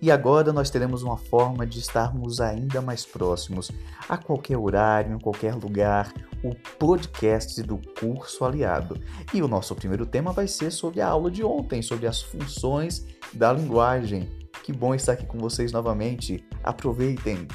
E agora nós teremos uma forma de estarmos ainda mais próximos, a qualquer horário, em qualquer lugar, o podcast do curso aliado. E o nosso primeiro tema vai ser sobre a aula de ontem, sobre as funções da linguagem. Que bom estar aqui com vocês novamente. Aproveitem!